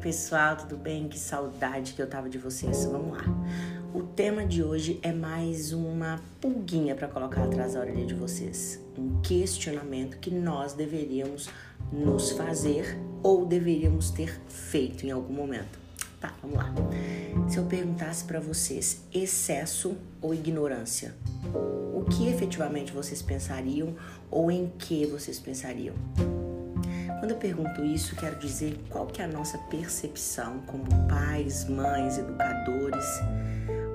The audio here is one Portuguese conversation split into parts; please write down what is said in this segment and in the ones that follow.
pessoal, tudo bem? Que saudade que eu tava de vocês. Vamos lá. O tema de hoje é mais uma pulguinha para colocar atrás da orelha de vocês. Um questionamento que nós deveríamos nos fazer ou deveríamos ter feito em algum momento. Tá, vamos lá. Se eu perguntasse para vocês excesso ou ignorância, o que efetivamente vocês pensariam ou em que vocês pensariam? Quando eu pergunto isso, quero dizer qual que é a nossa percepção como pais, mães, educadores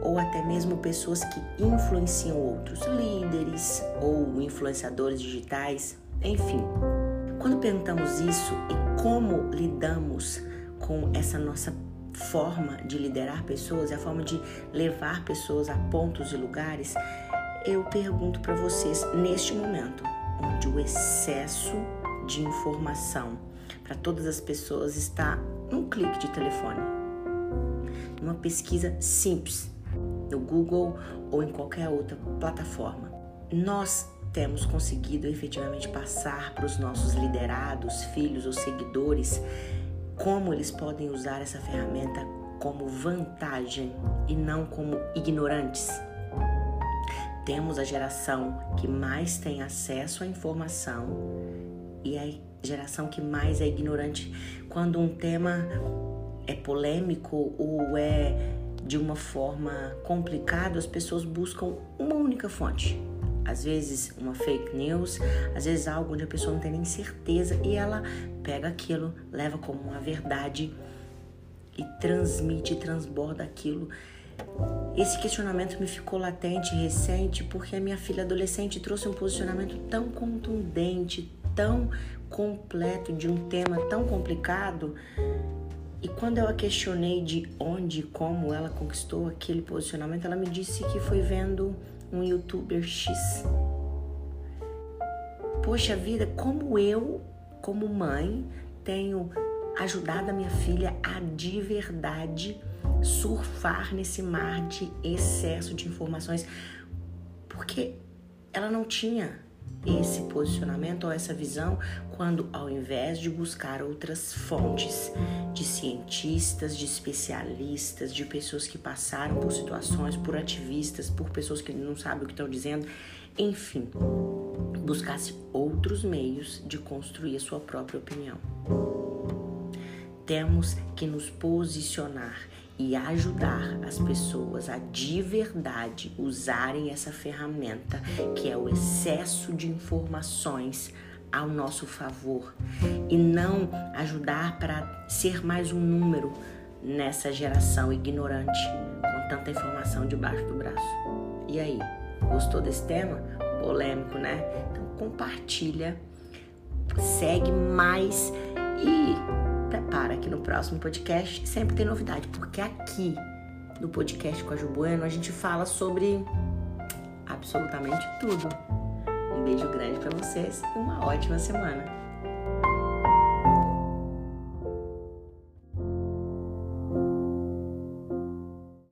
ou até mesmo pessoas que influenciam outros, líderes ou influenciadores digitais, enfim. Quando perguntamos isso e como lidamos com essa nossa forma de liderar pessoas, a forma de levar pessoas a pontos e lugares, eu pergunto para vocês neste momento, onde o excesso de informação para todas as pessoas está num clique de telefone. Uma pesquisa simples no Google ou em qualquer outra plataforma. Nós temos conseguido efetivamente passar para os nossos liderados, filhos ou seguidores como eles podem usar essa ferramenta como vantagem e não como ignorantes. Temos a geração que mais tem acesso à informação e a geração que mais é ignorante quando um tema é polêmico ou é de uma forma complicada, as pessoas buscam uma única fonte. Às vezes uma fake news, às vezes algo onde a pessoa não tem nem certeza e ela pega aquilo, leva como uma verdade e transmite, transborda aquilo. Esse questionamento me ficou latente recente porque a minha filha adolescente trouxe um posicionamento tão contundente, tão completo de um tema tão complicado. E quando eu a questionei de onde e como ela conquistou aquele posicionamento, ela me disse que foi vendo um youtuber X. Poxa vida, como eu, como mãe, tenho ajudado a minha filha a de verdade surfar nesse mar de excesso de informações, porque ela não tinha esse posicionamento ou essa visão quando, ao invés de buscar outras fontes de cientistas, de especialistas, de pessoas que passaram por situações, por ativistas, por pessoas que não sabem o que estão dizendo, enfim, buscasse outros meios de construir a sua própria opinião. Temos que nos posicionar e ajudar as pessoas a de verdade usarem essa ferramenta que é o excesso de informações ao nosso favor e não ajudar para ser mais um número nessa geração ignorante com tanta informação debaixo do braço. E aí, gostou desse tema? Polêmico, né? Então compartilha, segue mais que no próximo podcast sempre tem novidade, porque aqui no podcast com a Ju Bueno a gente fala sobre absolutamente tudo. Um beijo grande para vocês e uma ótima semana.